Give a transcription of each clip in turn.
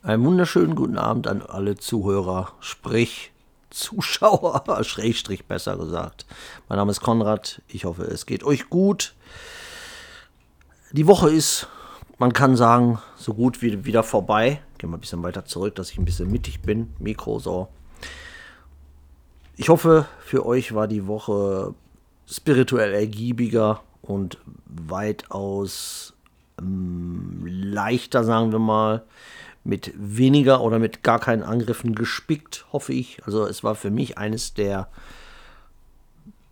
Einen wunderschönen guten Abend an alle Zuhörer, sprich Zuschauer, Schrägstrich besser gesagt. Mein Name ist Konrad, ich hoffe, es geht euch gut. Die Woche ist, man kann sagen, so gut wie wieder vorbei. Gehen wir ein bisschen weiter zurück, dass ich ein bisschen mittig bin. Mikro so. Ich hoffe, für euch war die Woche spirituell ergiebiger und weitaus ähm, leichter, sagen wir mal mit weniger oder mit gar keinen Angriffen gespickt, hoffe ich. Also es war für mich eines der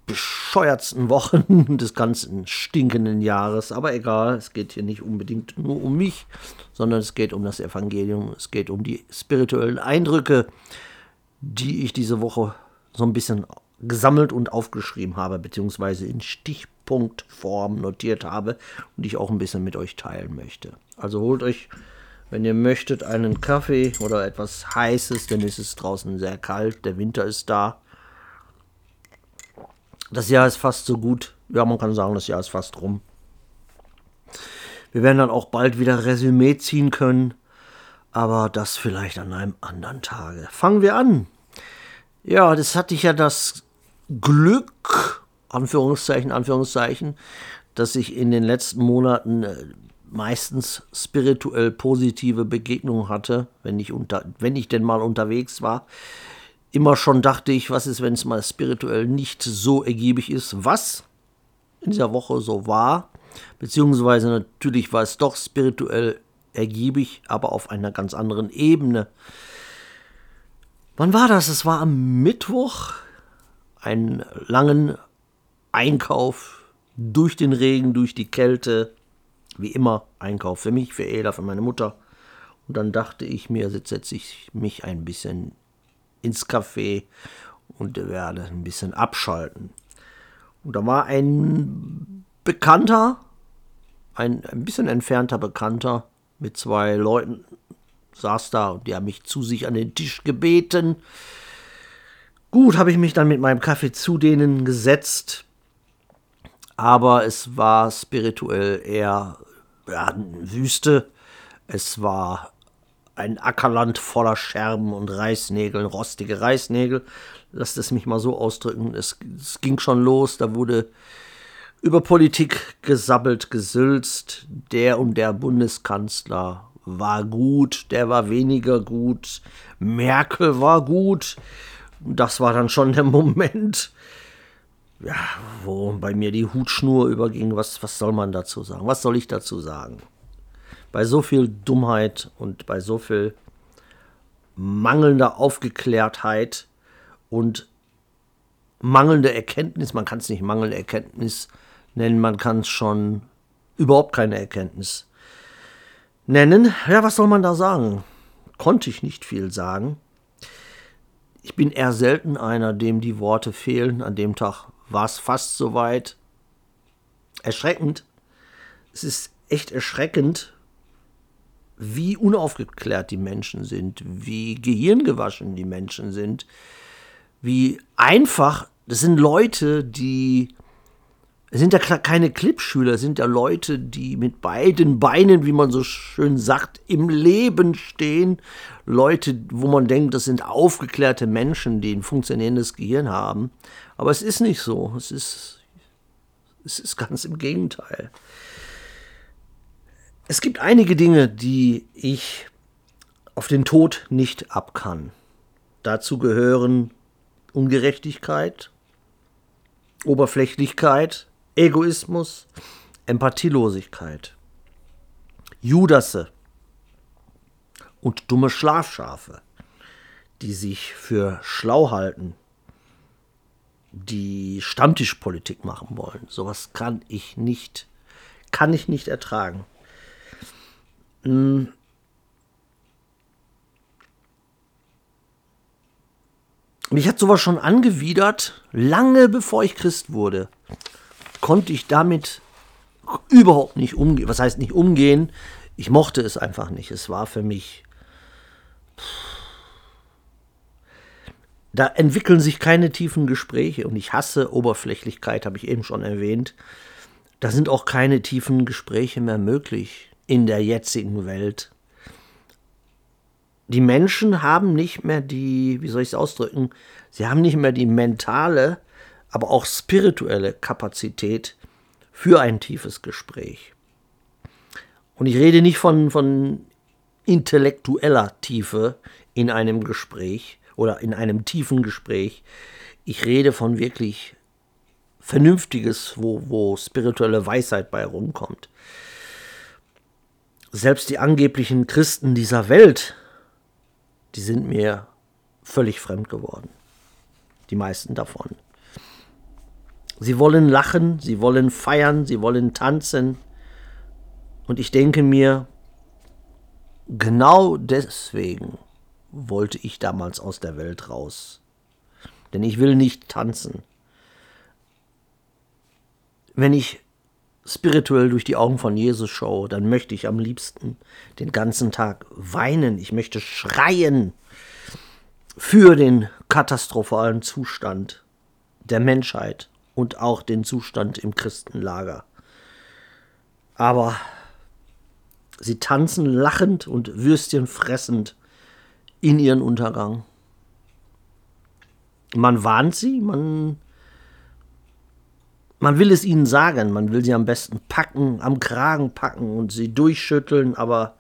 bescheuertsten Wochen des ganzen stinkenden Jahres. Aber egal, es geht hier nicht unbedingt nur um mich, sondern es geht um das Evangelium, es geht um die spirituellen Eindrücke, die ich diese Woche so ein bisschen gesammelt und aufgeschrieben habe, beziehungsweise in Stichpunktform notiert habe und ich auch ein bisschen mit euch teilen möchte. Also holt euch wenn ihr möchtet, einen Kaffee oder etwas Heißes, denn es ist draußen sehr kalt, der Winter ist da. Das Jahr ist fast so gut. Ja, man kann sagen, das Jahr ist fast rum. Wir werden dann auch bald wieder Resümee ziehen können, aber das vielleicht an einem anderen Tage. Fangen wir an. Ja, das hatte ich ja das Glück, Anführungszeichen, Anführungszeichen, dass ich in den letzten Monaten äh, meistens spirituell positive Begegnungen hatte, wenn ich, unter, wenn ich denn mal unterwegs war. Immer schon dachte ich, was ist, wenn es mal spirituell nicht so ergiebig ist, was in dieser Woche so war. Beziehungsweise natürlich war es doch spirituell ergiebig, aber auf einer ganz anderen Ebene. Wann war das? Es war am Mittwoch. Einen langen Einkauf durch den Regen, durch die Kälte wie immer Einkauf für mich, für Ela, für meine Mutter. Und dann dachte ich mir, jetzt setze ich mich ein bisschen ins Café und werde ein bisschen abschalten. Und da war ein Bekannter, ein, ein bisschen entfernter Bekannter mit zwei Leuten, saß da und die haben mich zu sich an den Tisch gebeten. Gut, habe ich mich dann mit meinem Kaffee zu denen gesetzt, aber es war spirituell eher ja, Wüste. Es war ein Ackerland voller Scherben und Reißnägeln, rostige Reißnägel. Lasst es mich mal so ausdrücken. Es, es ging schon los, da wurde über Politik gesabbelt, gesülzt. Der und der Bundeskanzler war gut, der war weniger gut. Merkel war gut. Das war dann schon der Moment, ja, wo bei mir die Hutschnur überging, was, was soll man dazu sagen? Was soll ich dazu sagen? Bei so viel Dummheit und bei so viel mangelnder Aufgeklärtheit und mangelnde Erkenntnis, man kann es nicht mangelnde Erkenntnis nennen, man kann es schon überhaupt keine Erkenntnis nennen. Ja, was soll man da sagen? Konnte ich nicht viel sagen. Ich bin eher selten einer, dem die Worte fehlen. An dem Tag war es fast soweit. Erschreckend. Es ist echt erschreckend, wie unaufgeklärt die Menschen sind, wie gehirngewaschen die Menschen sind, wie einfach, das sind Leute, die es sind ja keine Clipschüler, es sind ja Leute, die mit beiden Beinen, wie man so schön sagt, im Leben stehen. Leute, wo man denkt, das sind aufgeklärte Menschen, die ein funktionierendes Gehirn haben. Aber es ist nicht so. Es ist, es ist ganz im Gegenteil. Es gibt einige Dinge, die ich auf den Tod nicht abkann. Dazu gehören Ungerechtigkeit, Oberflächlichkeit, Egoismus, Empathielosigkeit, Judasse und dumme Schlafschafe, die sich für schlau halten, die Stammtischpolitik machen wollen. Sowas kann ich nicht, kann ich nicht ertragen. Hm. Mich hat sowas schon angewidert, lange bevor ich Christ wurde konnte ich damit überhaupt nicht umgehen. Was heißt nicht umgehen? Ich mochte es einfach nicht. Es war für mich. Da entwickeln sich keine tiefen Gespräche und ich hasse Oberflächlichkeit, habe ich eben schon erwähnt. Da sind auch keine tiefen Gespräche mehr möglich in der jetzigen Welt. die Menschen haben nicht mehr die, wie soll ich es ausdrücken, sie haben nicht mehr die mentale, aber auch spirituelle Kapazität für ein tiefes Gespräch. Und ich rede nicht von, von intellektueller Tiefe in einem Gespräch oder in einem tiefen Gespräch. Ich rede von wirklich Vernünftiges, wo, wo spirituelle Weisheit bei rumkommt. Selbst die angeblichen Christen dieser Welt, die sind mir völlig fremd geworden. Die meisten davon. Sie wollen lachen, sie wollen feiern, sie wollen tanzen. Und ich denke mir, genau deswegen wollte ich damals aus der Welt raus. Denn ich will nicht tanzen. Wenn ich spirituell durch die Augen von Jesus schaue, dann möchte ich am liebsten den ganzen Tag weinen. Ich möchte schreien für den katastrophalen Zustand der Menschheit und auch den Zustand im Christenlager. Aber sie tanzen lachend und Würstchen fressend in ihren Untergang. Man warnt sie, man, man will es ihnen sagen, man will sie am besten packen, am Kragen packen und sie durchschütteln, aber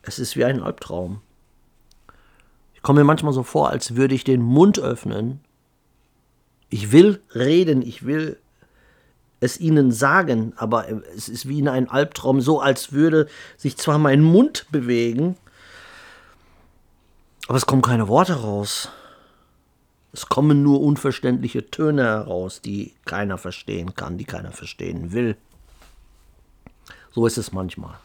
es ist wie ein Albtraum. Ich komme mir manchmal so vor, als würde ich den Mund öffnen ich will reden, ich will es ihnen sagen, aber es ist wie in einem Albtraum, so als würde sich zwar mein Mund bewegen, aber es kommen keine Worte raus. Es kommen nur unverständliche Töne heraus, die keiner verstehen kann, die keiner verstehen will. So ist es manchmal.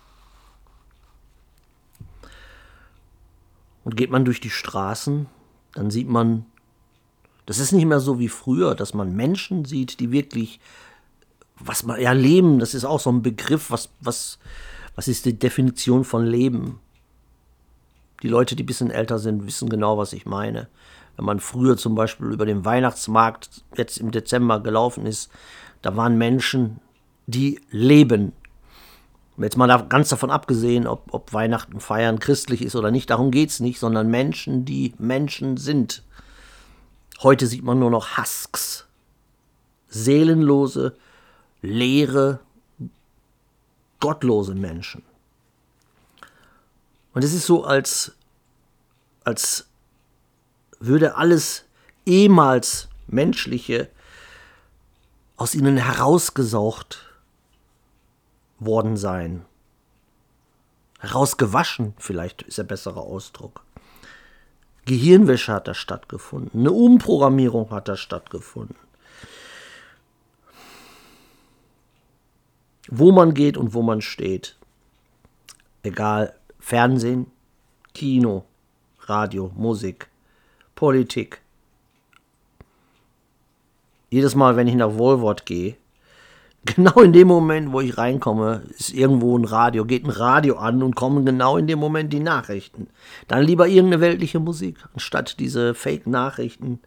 Und geht man durch die Straßen, dann sieht man das ist nicht mehr so wie früher, dass man Menschen sieht, die wirklich, was man, ja, Leben, das ist auch so ein Begriff, was, was, was ist die Definition von Leben? Die Leute, die ein bisschen älter sind, wissen genau, was ich meine. Wenn man früher zum Beispiel über den Weihnachtsmarkt jetzt im Dezember gelaufen ist, da waren Menschen, die leben. Jetzt mal ganz davon abgesehen, ob, ob Weihnachten feiern christlich ist oder nicht, darum geht es nicht, sondern Menschen, die Menschen sind. Heute sieht man nur noch Husks. Seelenlose, leere, gottlose Menschen. Und es ist so, als, als würde alles ehemals Menschliche aus ihnen herausgesaugt worden sein. Herausgewaschen, vielleicht ist der bessere Ausdruck. Gehirnwäsche hat da stattgefunden, eine Umprogrammierung hat da stattgefunden. Wo man geht und wo man steht. Egal, Fernsehen, Kino, Radio, Musik, Politik. Jedes Mal, wenn ich nach Wohlwort gehe, Genau in dem Moment, wo ich reinkomme, ist irgendwo ein Radio, geht ein Radio an und kommen genau in dem Moment die Nachrichten. Dann lieber irgendeine weltliche Musik, anstatt diese Fake-Nachrichten,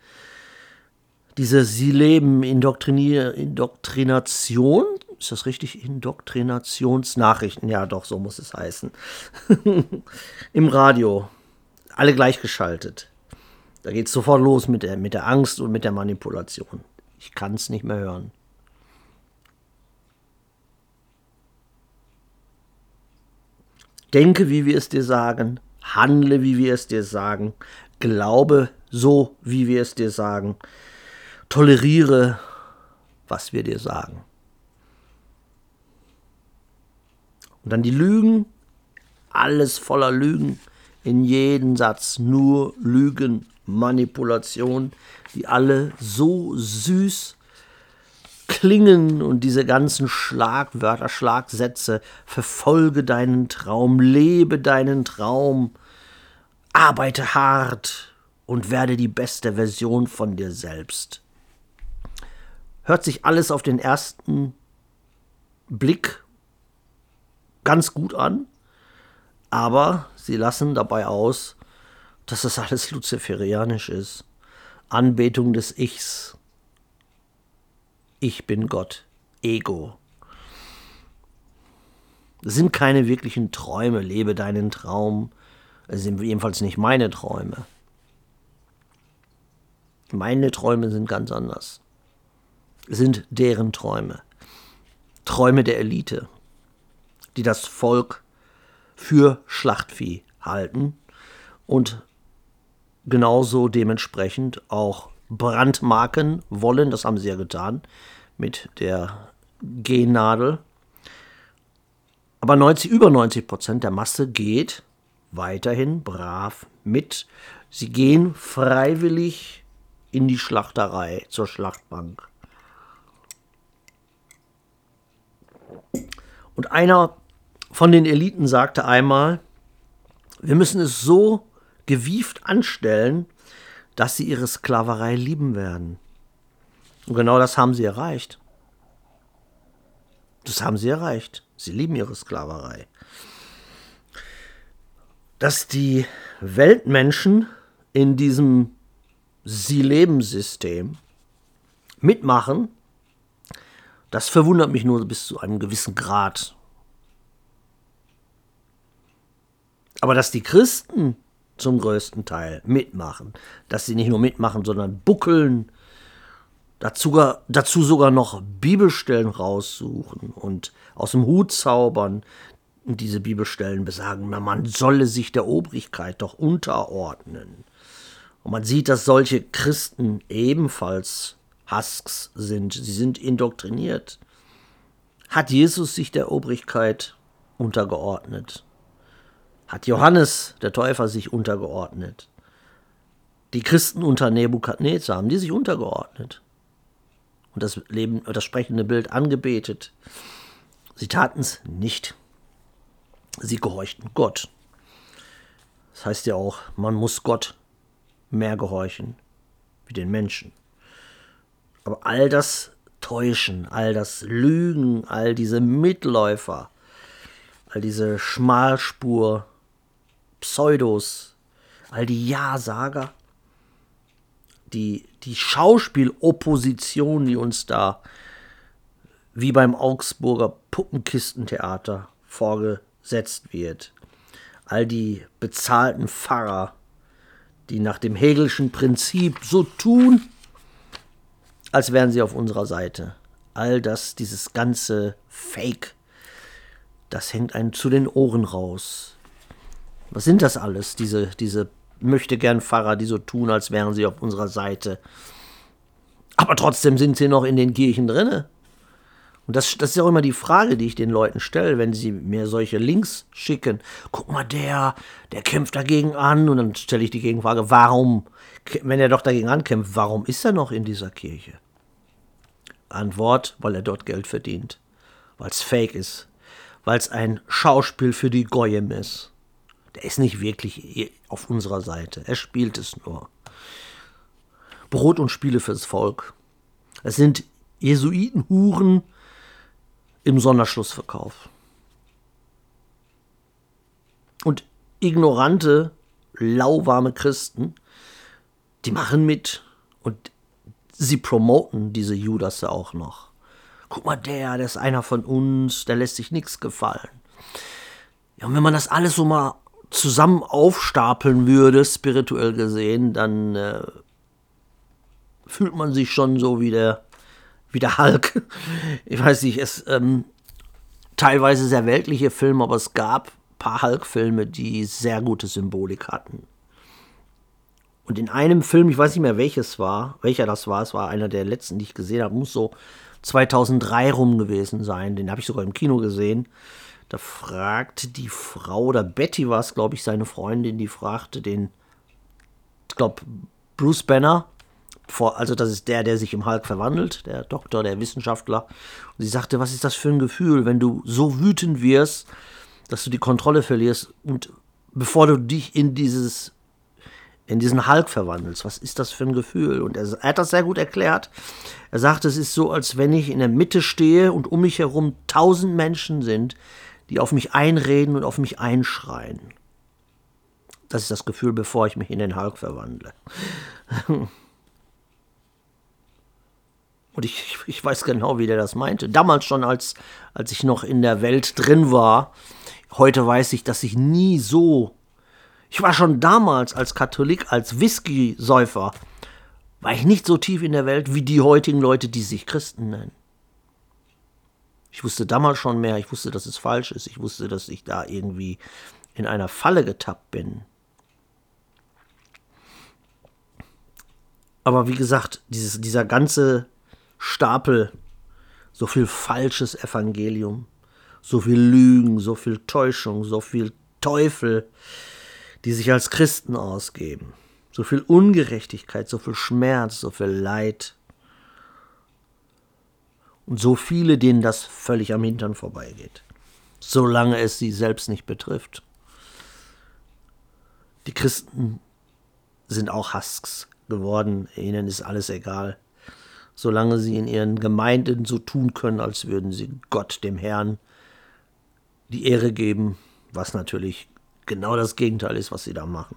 diese Sie leben Indoktrination, ist das richtig? Indoktrinationsnachrichten, ja doch, so muss es heißen. Im Radio, alle gleichgeschaltet. Da geht es sofort los mit der, mit der Angst und mit der Manipulation. Ich kann es nicht mehr hören. Denke, wie wir es dir sagen, handle, wie wir es dir sagen, glaube so, wie wir es dir sagen, toleriere, was wir dir sagen. Und dann die Lügen, alles voller Lügen, in jedem Satz nur Lügen, Manipulation, die alle so süß klingen und diese ganzen Schlagwörter, Schlagsätze, verfolge deinen Traum, lebe deinen Traum, arbeite hart und werde die beste Version von dir selbst. Hört sich alles auf den ersten Blick ganz gut an, aber sie lassen dabei aus, dass das alles luziferianisch ist. Anbetung des Ichs, ich bin Gott, Ego. Das sind keine wirklichen Träume, lebe deinen Traum, Es sind jedenfalls nicht meine Träume. Meine Träume sind ganz anders. Es sind deren Träume. Träume der Elite, die das Volk für Schlachtvieh halten und genauso dementsprechend auch brandmarken wollen. Das haben sie ja getan mit der Gennadel. Aber 90, über 90 Prozent der Masse geht weiterhin brav mit. Sie gehen freiwillig in die Schlachterei, zur Schlachtbank. Und einer von den Eliten sagte einmal, wir müssen es so gewieft anstellen, dass sie ihre Sklaverei lieben werden. Und genau das haben sie erreicht. Das haben sie erreicht. Sie lieben ihre Sklaverei. Dass die Weltmenschen in diesem Sie-Leben-System mitmachen, das verwundert mich nur bis zu einem gewissen Grad. Aber dass die Christen zum größten Teil mitmachen, dass sie nicht nur mitmachen, sondern buckeln, dazu, dazu sogar noch Bibelstellen raussuchen und aus dem Hut zaubern, diese Bibelstellen besagen, man solle sich der Obrigkeit doch unterordnen. Und man sieht, dass solche Christen ebenfalls Husks sind. Sie sind indoktriniert. Hat Jesus sich der Obrigkeit untergeordnet? Hat Johannes, der Täufer, sich untergeordnet? Die Christen unter Nebukadnezar haben die sich untergeordnet und das, Leben, das sprechende Bild angebetet. Sie taten es nicht. Sie gehorchten Gott. Das heißt ja auch, man muss Gott mehr gehorchen wie den Menschen. Aber all das Täuschen, all das Lügen, all diese Mitläufer, all diese Schmalspur, Pseudos, all die Ja-Sager, die, die Schauspielopposition, die uns da wie beim Augsburger Puppenkistentheater vorgesetzt wird. All die bezahlten Pfarrer, die nach dem Hegelschen Prinzip so tun, als wären sie auf unserer Seite. All das, dieses ganze Fake, das hängt einem zu den Ohren raus. Was sind das alles, diese, diese möchte gern Pfarrer, die so tun, als wären sie auf unserer Seite. Aber trotzdem sind sie noch in den Kirchen drinne. Und das, das ist ja auch immer die Frage, die ich den Leuten stelle, wenn sie mir solche Links schicken. Guck mal, der, der kämpft dagegen an. Und dann stelle ich die Gegenfrage, warum, wenn er doch dagegen ankämpft, warum ist er noch in dieser Kirche? Antwort, weil er dort Geld verdient. Weil es fake ist. Weil es ein Schauspiel für die Goyim ist. Der ist nicht wirklich auf unserer Seite. Er spielt es nur. Brot und Spiele fürs Volk. Es sind Jesuitenhuren im Sonderschlussverkauf. Und ignorante, lauwarme Christen, die machen mit und sie promoten diese Judas auch noch. Guck mal, der, der ist einer von uns, der lässt sich nichts gefallen. Ja, und wenn man das alles so mal zusammen aufstapeln würde, spirituell gesehen, dann äh, fühlt man sich schon so wie der, wie der Hulk. Ich weiß nicht, es ähm, teilweise sehr weltliche Filme, aber es gab ein paar Hulk-Filme, die sehr gute Symbolik hatten. Und in einem Film, ich weiß nicht mehr welches war, welcher das war, es war einer der letzten, die ich gesehen habe, muss so 2003 rum gewesen sein. Den habe ich sogar im Kino gesehen. Da fragt die Frau, oder Betty war es, glaube ich, seine Freundin, die fragte den, ich glaube, Bruce Banner, also das ist der, der sich im Hulk verwandelt, der Doktor, der Wissenschaftler. Und sie sagte, was ist das für ein Gefühl, wenn du so wütend wirst, dass du die Kontrolle verlierst und bevor du dich in dieses in diesen Hulk verwandelst. Was ist das für ein Gefühl? Und er, er, hat das sehr gut erklärt. Er sagt, es ist so, als wenn ich in der Mitte stehe und um mich herum tausend Menschen sind, die auf mich einreden und auf mich einschreien. Das ist das Gefühl, bevor ich mich in den Hulk verwandle. Und ich, ich weiß genau, wie der das meinte. Damals schon, als, als ich noch in der Welt drin war. Heute weiß ich, dass ich nie so Ich war schon damals als Katholik, als Whisky-Säufer, war ich nicht so tief in der Welt wie die heutigen Leute, die sich Christen nennen. Ich wusste damals schon mehr, ich wusste, dass es falsch ist, ich wusste, dass ich da irgendwie in einer Falle getappt bin. Aber wie gesagt, dieses, dieser ganze Stapel, so viel falsches Evangelium, so viel Lügen, so viel Täuschung, so viel Teufel, die sich als Christen ausgeben, so viel Ungerechtigkeit, so viel Schmerz, so viel Leid und so viele, denen das völlig am Hintern vorbeigeht, solange es sie selbst nicht betrifft. Die Christen sind auch Husks geworden, ihnen ist alles egal, solange sie in ihren Gemeinden so tun können, als würden sie Gott, dem Herrn, die Ehre geben, was natürlich genau das Gegenteil ist, was sie da machen.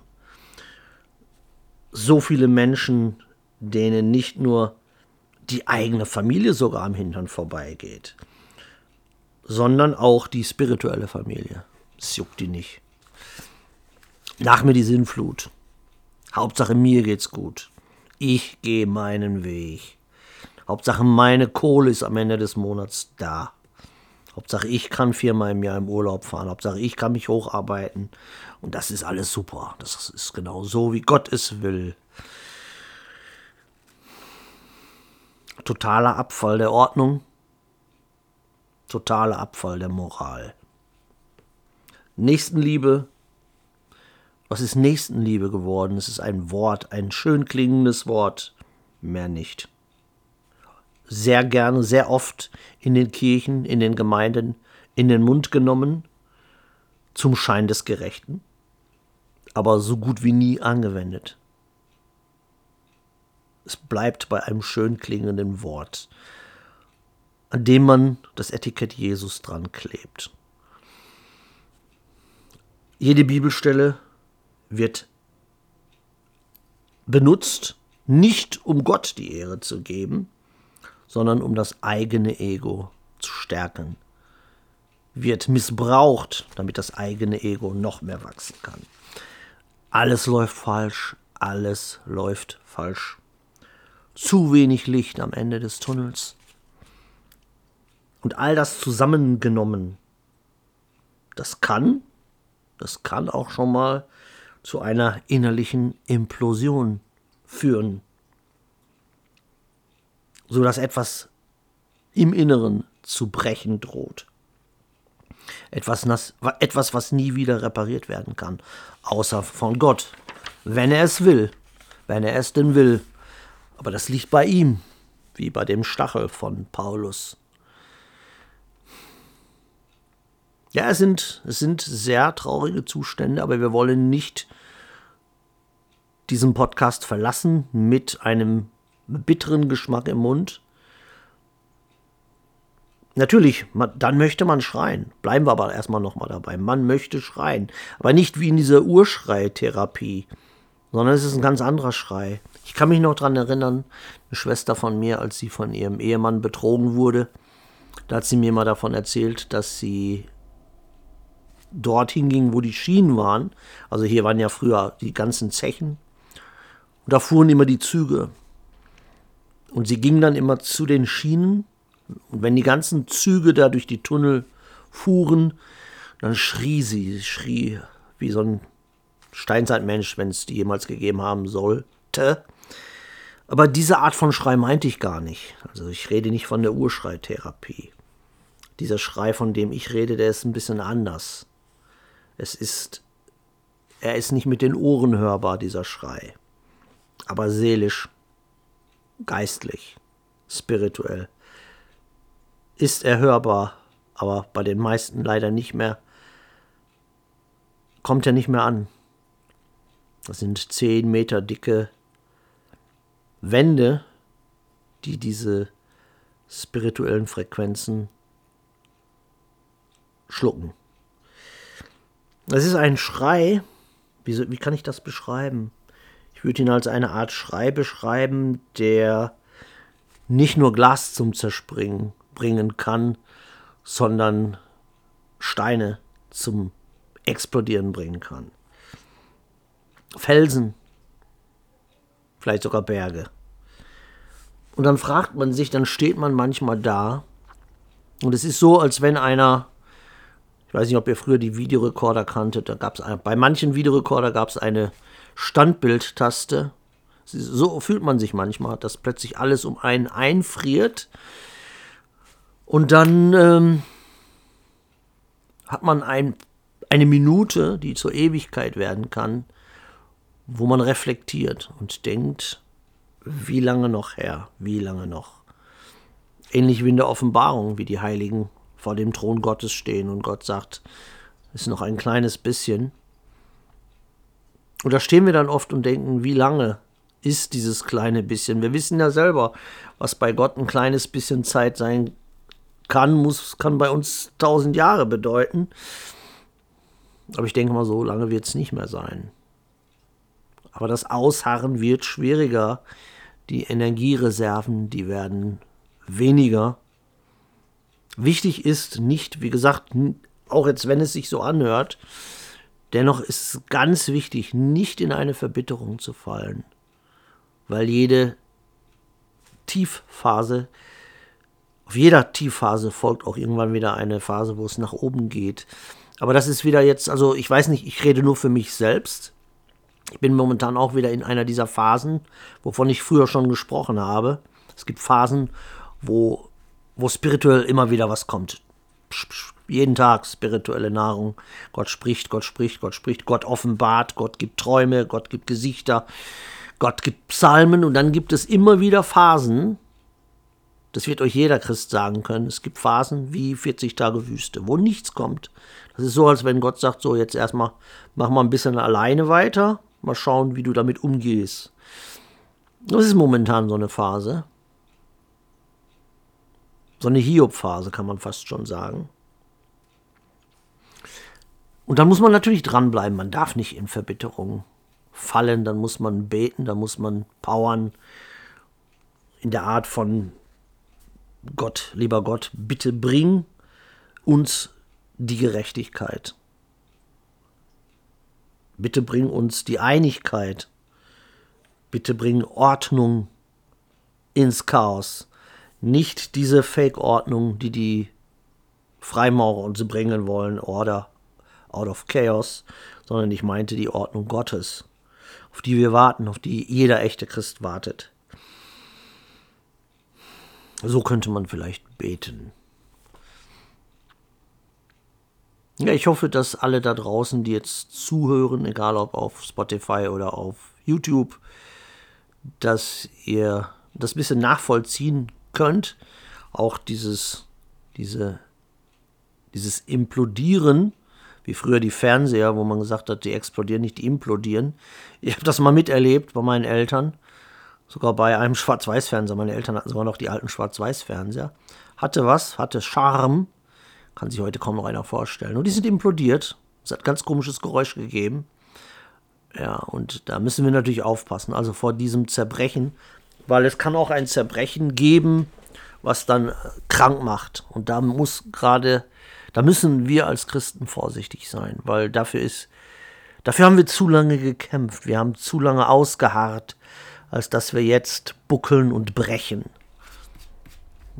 So viele Menschen, denen nicht nur die eigene Familie sogar am Hintern vorbeigeht, sondern auch die spirituelle Familie. Es juckt die nicht. Nach mir die Sinnflut. Hauptsache mir geht's gut. Ich gehe meinen Weg. Hauptsache meine Kohle ist am Ende des Monats da. Hauptsache ich kann viermal im Jahr im Urlaub fahren. Hauptsache ich kann mich hocharbeiten. Und das ist alles super. Das ist genau so, wie Gott es will. Totaler Abfall der Ordnung. Totaler Abfall der Moral. Nächstenliebe was ist Nächstenliebe geworden? Es ist ein Wort, ein schön klingendes Wort, mehr nicht. Sehr gerne, sehr oft in den Kirchen, in den Gemeinden in den Mund genommen, zum Schein des Gerechten, aber so gut wie nie angewendet. Es bleibt bei einem schön klingenden Wort, an dem man das Etikett Jesus dran klebt. Jede Bibelstelle wird benutzt, nicht um Gott die Ehre zu geben, sondern um das eigene Ego zu stärken. Wird missbraucht, damit das eigene Ego noch mehr wachsen kann. Alles läuft falsch, alles läuft falsch. Zu wenig Licht am Ende des Tunnels. Und all das zusammengenommen, das kann, das kann auch schon mal zu einer innerlichen Implosion führen, sodass etwas im Inneren zu brechen droht. Etwas, etwas, was nie wieder repariert werden kann, außer von Gott, wenn er es will, wenn er es denn will. Aber das liegt bei ihm, wie bei dem Stachel von Paulus. Ja, es sind, es sind sehr traurige Zustände, aber wir wollen nicht diesen Podcast verlassen mit einem bitteren Geschmack im Mund. Natürlich, dann möchte man schreien. Bleiben wir aber erstmal nochmal dabei. Man möchte schreien. Aber nicht wie in dieser Urschreitherapie, sondern es ist ein ganz anderer Schrei. Ich kann mich noch daran erinnern, eine Schwester von mir, als sie von ihrem Ehemann betrogen wurde, da hat sie mir mal davon erzählt, dass sie dorthin ging, wo die Schienen waren. Also hier waren ja früher die ganzen Zechen. Und da fuhren immer die Züge. Und sie ging dann immer zu den Schienen. Und wenn die ganzen Züge da durch die Tunnel fuhren, dann schrie sie, sie schrie wie so ein Steinzeitmensch, wenn es die jemals gegeben haben sollte. Aber diese Art von Schrei meinte ich gar nicht. Also ich rede nicht von der Urschreitherapie. Dieser Schrei, von dem ich rede, der ist ein bisschen anders. Es ist, er ist nicht mit den Ohren hörbar, dieser Schrei, aber seelisch, geistlich, spirituell. Ist er hörbar, aber bei den meisten leider nicht mehr, kommt er nicht mehr an. Das sind zehn Meter dicke Wände, die diese spirituellen Frequenzen schlucken. Es ist ein Schrei. Wie, wie kann ich das beschreiben? Ich würde ihn als eine Art Schrei beschreiben, der nicht nur Glas zum Zerspringen bringen kann, sondern Steine zum Explodieren bringen kann. Felsen, vielleicht sogar Berge. Und dann fragt man sich, dann steht man manchmal da und es ist so, als wenn einer, ich weiß nicht, ob ihr früher die Videorekorder kanntet, da gab es bei manchen Videorekorder gab es eine Standbildtaste. So fühlt man sich manchmal, dass plötzlich alles um einen einfriert und dann ähm, hat man ein, eine Minute, die zur Ewigkeit werden kann, wo man reflektiert und denkt, wie lange noch, Herr, wie lange noch? Ähnlich wie in der Offenbarung, wie die Heiligen vor dem Thron Gottes stehen und Gott sagt, es ist noch ein kleines bisschen. Und da stehen wir dann oft und denken, wie lange ist dieses kleine bisschen? Wir wissen ja selber, was bei Gott ein kleines bisschen Zeit sein kann, muss, kann bei uns tausend Jahre bedeuten. Aber ich denke mal, so lange wird es nicht mehr sein. Aber das Ausharren wird schwieriger. Die Energiereserven, die werden weniger. Wichtig ist nicht, wie gesagt, auch jetzt wenn es sich so anhört, dennoch ist es ganz wichtig, nicht in eine Verbitterung zu fallen, weil jede Tiefphase, auf jeder Tiefphase folgt auch irgendwann wieder eine Phase, wo es nach oben geht. Aber das ist wieder jetzt, also ich weiß nicht, ich rede nur für mich selbst. Ich bin momentan auch wieder in einer dieser Phasen, wovon ich früher schon gesprochen habe. Es gibt Phasen, wo, wo spirituell immer wieder was kommt. Psch, psch, jeden Tag spirituelle Nahrung. Gott spricht, Gott spricht, Gott spricht, Gott offenbart, Gott gibt Träume, Gott gibt Gesichter, Gott gibt Psalmen und dann gibt es immer wieder Phasen, das wird euch jeder Christ sagen können, es gibt Phasen wie 40 Tage Wüste, wo nichts kommt. Das ist so, als wenn Gott sagt, so jetzt erstmal mach mal ein bisschen alleine weiter, mal schauen, wie du damit umgehst. Das ist momentan so eine Phase. So eine Hiob-Phase kann man fast schon sagen. Und dann muss man natürlich dranbleiben. Man darf nicht in Verbitterung fallen. Dann muss man beten, dann muss man powern. In der Art von Gott, lieber Gott, bitte bring uns die Gerechtigkeit. Bitte bring uns die Einigkeit. Bitte bring Ordnung ins Chaos nicht diese Fake-Ordnung, die die Freimaurer uns bringen wollen, Order out of Chaos, sondern ich meinte die Ordnung Gottes, auf die wir warten, auf die jeder echte Christ wartet. So könnte man vielleicht beten. Ja, ich hoffe, dass alle da draußen, die jetzt zuhören, egal ob auf Spotify oder auf YouTube, dass ihr das ein bisschen nachvollziehen könnt. Auch dieses, diese, dieses Implodieren, wie früher die Fernseher, wo man gesagt hat, die explodieren nicht, die implodieren. Ich habe das mal miterlebt bei meinen Eltern, sogar bei einem Schwarz-Weiß-Fernseher. Meine Eltern hatten sogar noch die alten Schwarz-Weiß-Fernseher. Hatte was, hatte Charme, kann sich heute kaum noch einer vorstellen. Und die sind implodiert. Es hat ganz komisches Geräusch gegeben. Ja, und da müssen wir natürlich aufpassen. Also vor diesem Zerbrechen weil es kann auch ein Zerbrechen geben, was dann krank macht. Und da muss gerade, da müssen wir als Christen vorsichtig sein, weil dafür ist, dafür haben wir zu lange gekämpft, wir haben zu lange ausgeharrt, als dass wir jetzt buckeln und brechen.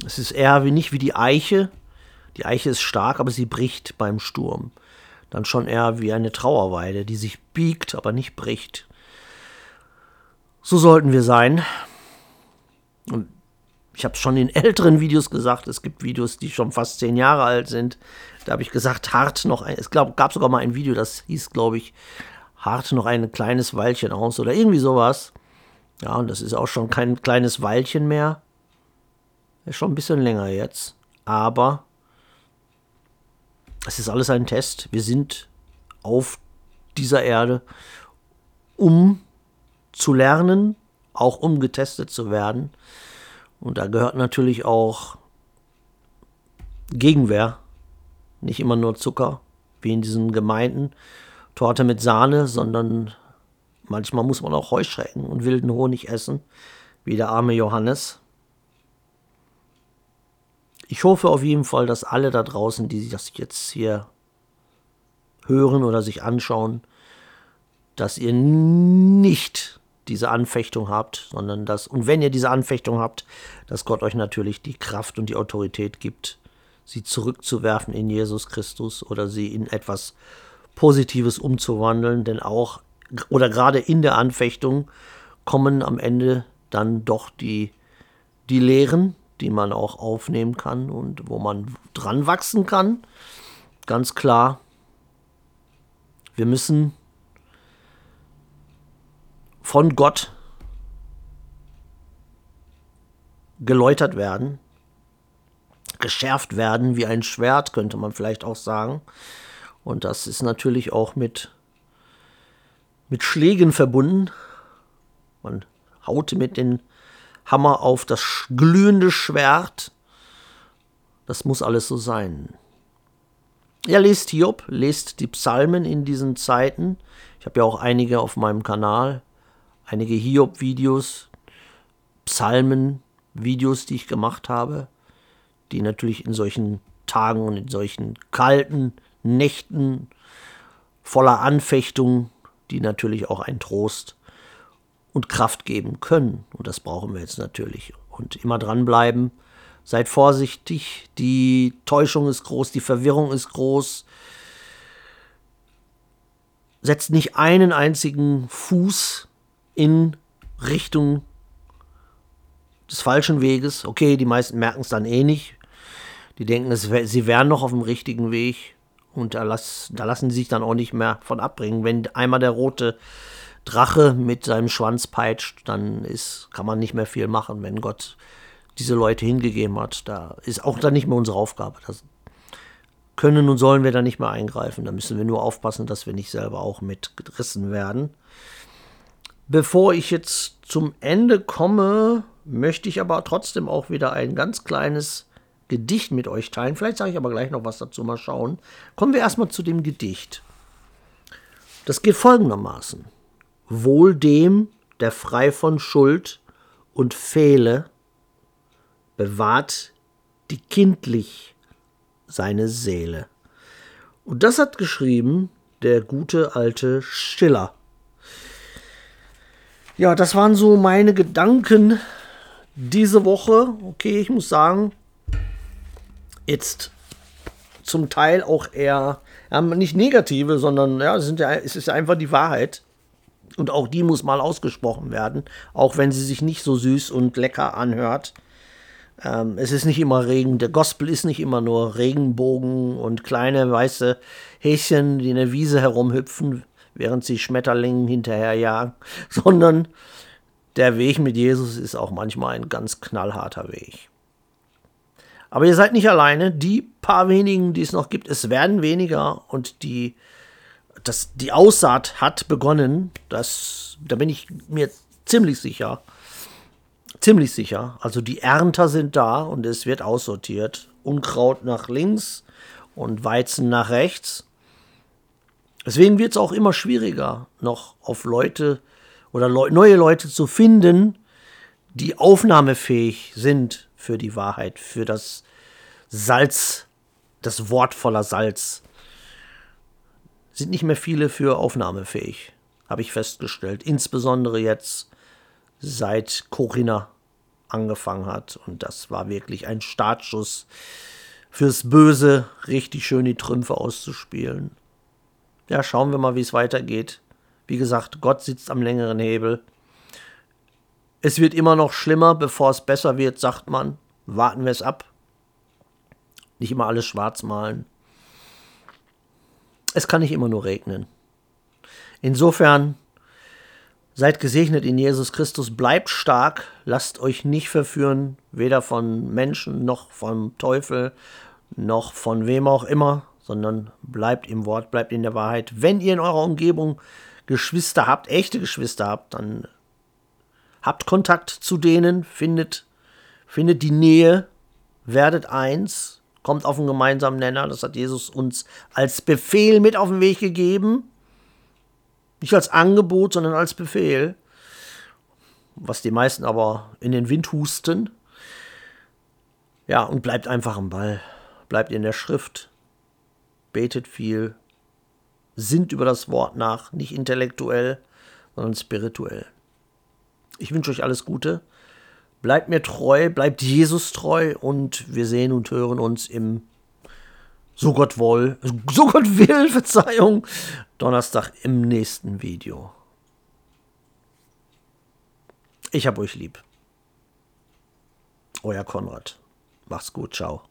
Es ist eher wie nicht wie die Eiche. Die Eiche ist stark, aber sie bricht beim Sturm. Dann schon eher wie eine Trauerweide, die sich biegt, aber nicht bricht. So sollten wir sein. Und ich habe schon in älteren Videos gesagt, es gibt Videos, die schon fast zehn Jahre alt sind. Da habe ich gesagt, hart noch ein. Es gab sogar mal ein Video, das hieß, glaube ich, hart noch ein kleines Weilchen aus oder irgendwie sowas. Ja, und das ist auch schon kein kleines Weilchen mehr. Ist schon ein bisschen länger jetzt. Aber es ist alles ein Test. Wir sind auf dieser Erde, um zu lernen, auch um getestet zu werden. Und da gehört natürlich auch Gegenwehr, nicht immer nur Zucker, wie in diesen Gemeinden, Torte mit Sahne, sondern manchmal muss man auch Heuschrecken und wilden Honig essen, wie der arme Johannes. Ich hoffe auf jeden Fall, dass alle da draußen, die das jetzt hier hören oder sich anschauen, dass ihr nicht diese Anfechtung habt, sondern dass, und wenn ihr diese Anfechtung habt, dass Gott euch natürlich die Kraft und die Autorität gibt, sie zurückzuwerfen in Jesus Christus oder sie in etwas Positives umzuwandeln, denn auch oder gerade in der Anfechtung kommen am Ende dann doch die, die Lehren, die man auch aufnehmen kann und wo man dran wachsen kann. Ganz klar, wir müssen von Gott geläutert werden, geschärft werden wie ein Schwert, könnte man vielleicht auch sagen. Und das ist natürlich auch mit, mit Schlägen verbunden. Man haut mit dem Hammer auf das glühende Schwert. Das muss alles so sein. Ja, lest Hiob, lest die Psalmen in diesen Zeiten. Ich habe ja auch einige auf meinem Kanal einige Hiob-Videos, Psalmen-Videos, die ich gemacht habe, die natürlich in solchen Tagen und in solchen kalten Nächten voller Anfechtung, die natürlich auch ein Trost und Kraft geben können. Und das brauchen wir jetzt natürlich. Und immer dranbleiben. Seid vorsichtig. Die Täuschung ist groß, die Verwirrung ist groß. Setzt nicht einen einzigen Fuß in Richtung des falschen Weges. Okay, die meisten merken es dann eh nicht. Die denken, sie wären noch auf dem richtigen Weg. Und da lassen sie sich dann auch nicht mehr von abbringen. Wenn einmal der rote Drache mit seinem Schwanz peitscht, dann ist, kann man nicht mehr viel machen, wenn Gott diese Leute hingegeben hat. Da ist auch dann nicht mehr unsere Aufgabe. Das können und sollen wir da nicht mehr eingreifen. Da müssen wir nur aufpassen, dass wir nicht selber auch mitgerissen werden. Bevor ich jetzt zum Ende komme, möchte ich aber trotzdem auch wieder ein ganz kleines Gedicht mit euch teilen. Vielleicht sage ich aber gleich noch was dazu, mal schauen. Kommen wir erstmal zu dem Gedicht. Das geht folgendermaßen. Wohl dem, der frei von Schuld und Fehle bewahrt die kindlich seine Seele. Und das hat geschrieben der gute alte Schiller. Ja, das waren so meine Gedanken diese Woche. Okay, ich muss sagen, jetzt zum Teil auch eher ja, nicht negative, sondern ja, es, sind ja, es ist einfach die Wahrheit. Und auch die muss mal ausgesprochen werden, auch wenn sie sich nicht so süß und lecker anhört. Ähm, es ist nicht immer Regen, der Gospel ist nicht immer nur Regenbogen und kleine weiße Häschen, die in der Wiese herumhüpfen während sie Schmetterlingen hinterherjagen, sondern der Weg mit Jesus ist auch manchmal ein ganz knallharter Weg. Aber ihr seid nicht alleine. Die paar wenigen, die es noch gibt, es werden weniger und die, das, die Aussaat hat begonnen. Das, da bin ich mir ziemlich sicher. Ziemlich sicher. Also die Ernter sind da und es wird aussortiert. Unkraut nach links und Weizen nach rechts. Deswegen wird es auch immer schwieriger, noch auf Leute oder Le neue Leute zu finden, die aufnahmefähig sind für die Wahrheit, für das Salz, das Wort voller Salz. Sind nicht mehr viele für aufnahmefähig, habe ich festgestellt. Insbesondere jetzt, seit Corinna angefangen hat. Und das war wirklich ein Startschuss fürs Böse, richtig schön die Trümpfe auszuspielen ja, schauen wir mal, wie es weitergeht. Wie gesagt, Gott sitzt am längeren Hebel. Es wird immer noch schlimmer, bevor es besser wird, sagt man. Warten wir es ab. Nicht immer alles schwarz malen. Es kann nicht immer nur regnen. Insofern seid gesegnet in Jesus Christus, bleibt stark, lasst euch nicht verführen, weder von Menschen noch vom Teufel noch von wem auch immer, sondern bleibt im Wort, bleibt in der Wahrheit. Wenn ihr in eurer Umgebung Geschwister habt, echte Geschwister habt, dann habt Kontakt zu denen, findet, findet die Nähe, werdet eins, kommt auf einen gemeinsamen Nenner. Das hat Jesus uns als Befehl mit auf den Weg gegeben. Nicht als Angebot, sondern als Befehl. Was die meisten aber in den Wind husten. Ja, und bleibt einfach am Ball. Bleibt in der Schrift betet viel, sind über das Wort nach, nicht intellektuell, sondern spirituell. Ich wünsche euch alles Gute. Bleibt mir treu, bleibt Jesus treu und wir sehen und hören uns im so Gott woll, so Gott will, Verzeihung, Donnerstag im nächsten Video. Ich hab euch lieb. Euer Konrad. Macht's gut, ciao.